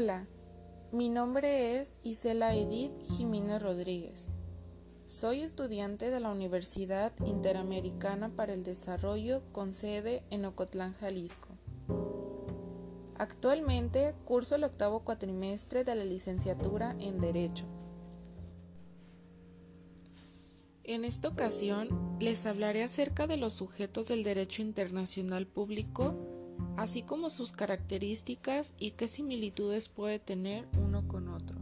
Hola, mi nombre es Isela Edith Jiménez Rodríguez. Soy estudiante de la Universidad Interamericana para el Desarrollo con sede en Ocotlán, Jalisco. Actualmente curso el octavo cuatrimestre de la licenciatura en Derecho. En esta ocasión les hablaré acerca de los sujetos del derecho internacional público, así como sus características y qué similitudes puede tener uno con otro.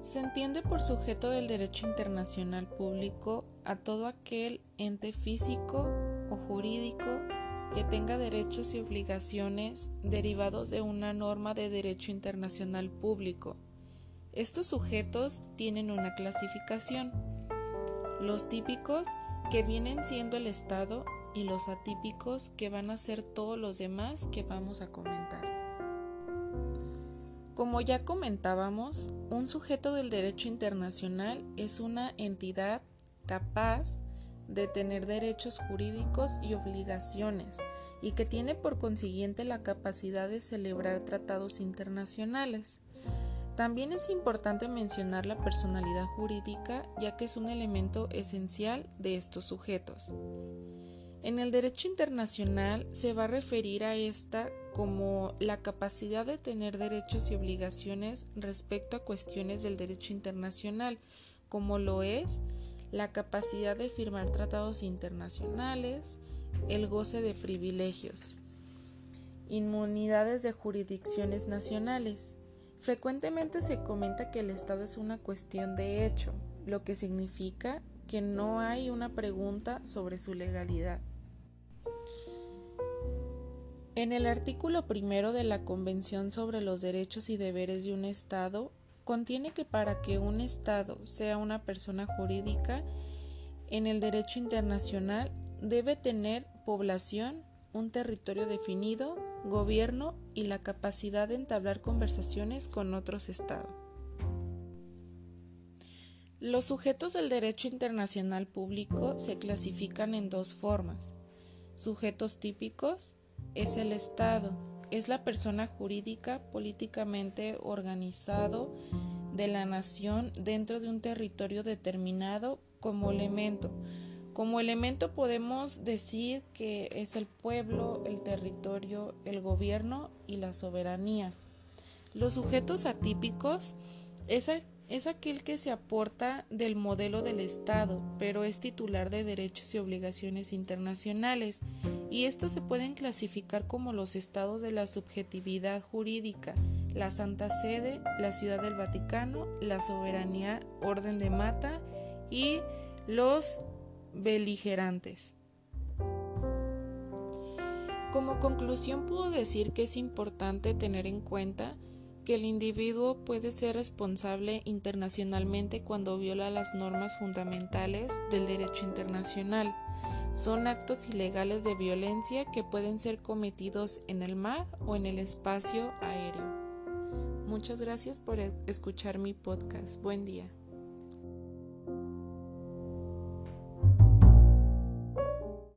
Se entiende por sujeto del derecho internacional público a todo aquel ente físico o jurídico que tenga derechos y obligaciones derivados de una norma de derecho internacional público estos sujetos tienen una clasificación. Los típicos que vienen siendo el Estado y los atípicos que van a ser todos los demás que vamos a comentar. Como ya comentábamos, un sujeto del derecho internacional es una entidad capaz de tener derechos jurídicos y obligaciones y que tiene por consiguiente la capacidad de celebrar tratados internacionales. También es importante mencionar la personalidad jurídica ya que es un elemento esencial de estos sujetos. En el derecho internacional se va a referir a esta como la capacidad de tener derechos y obligaciones respecto a cuestiones del derecho internacional, como lo es la capacidad de firmar tratados internacionales, el goce de privilegios, inmunidades de jurisdicciones nacionales, Frecuentemente se comenta que el Estado es una cuestión de hecho, lo que significa que no hay una pregunta sobre su legalidad. En el artículo primero de la Convención sobre los Derechos y Deberes de un Estado, contiene que para que un Estado sea una persona jurídica, en el derecho internacional debe tener población, un territorio definido, gobierno y la capacidad de entablar conversaciones con otros estados. Los sujetos del derecho internacional público se clasifican en dos formas. Sujetos típicos es el Estado, es la persona jurídica políticamente organizado de la nación dentro de un territorio determinado como elemento, como elemento podemos decir que es el pueblo, el territorio, el gobierno y la soberanía. Los sujetos atípicos es, es aquel que se aporta del modelo del Estado, pero es titular de derechos y obligaciones internacionales, y estos se pueden clasificar como los estados de la subjetividad jurídica, la Santa Sede, la Ciudad del Vaticano, la soberanía, orden de mata y los beligerantes. Como conclusión puedo decir que es importante tener en cuenta que el individuo puede ser responsable internacionalmente cuando viola las normas fundamentales del derecho internacional. Son actos ilegales de violencia que pueden ser cometidos en el mar o en el espacio aéreo. Muchas gracias por escuchar mi podcast. Buen día.